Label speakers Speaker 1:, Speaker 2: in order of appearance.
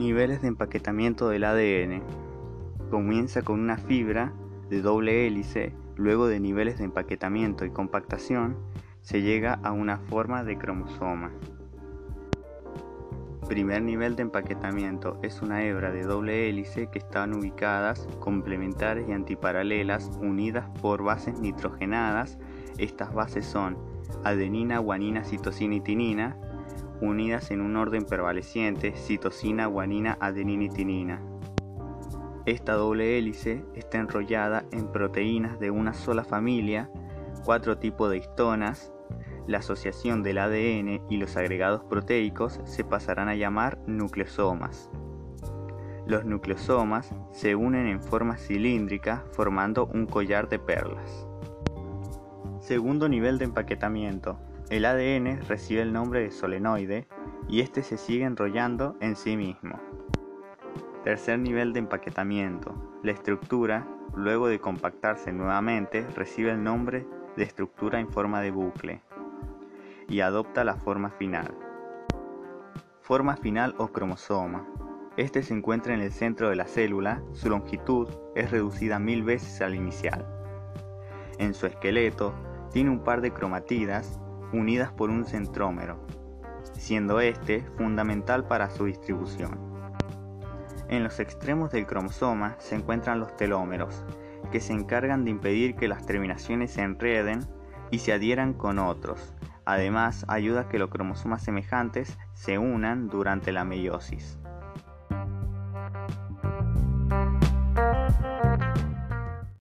Speaker 1: Niveles de empaquetamiento del ADN. Comienza con una fibra de doble hélice, luego de niveles de empaquetamiento y compactación, se llega a una forma de cromosoma. Primer nivel de empaquetamiento es una hebra de doble hélice que están ubicadas complementarias y antiparalelas unidas por bases nitrogenadas. Estas bases son adenina, guanina, citosina y tinina, unidas en un orden prevaleciente, citosina, guanina, adenina y tinina. Esta doble hélice está enrollada en proteínas de una sola familia, cuatro tipos de histonas, la asociación del ADN y los agregados proteicos se pasarán a llamar nucleosomas. Los nucleosomas se unen en forma cilíndrica formando un collar de perlas. Segundo nivel de empaquetamiento. El ADN recibe el nombre de solenoide y este se sigue enrollando en sí mismo. Tercer nivel de empaquetamiento. La estructura, luego de compactarse nuevamente, recibe el nombre de estructura en forma de bucle y adopta la forma final. Forma final o cromosoma. Este se encuentra en el centro de la célula, su longitud es reducida mil veces al inicial. En su esqueleto tiene un par de cromatidas unidas por un centrómero, siendo este fundamental para su distribución. En los extremos del cromosoma se encuentran los telómeros, que se encargan de impedir que las terminaciones se enreden y se adhieran con otros, Además, ayuda a que los cromosomas semejantes se unan durante la meiosis.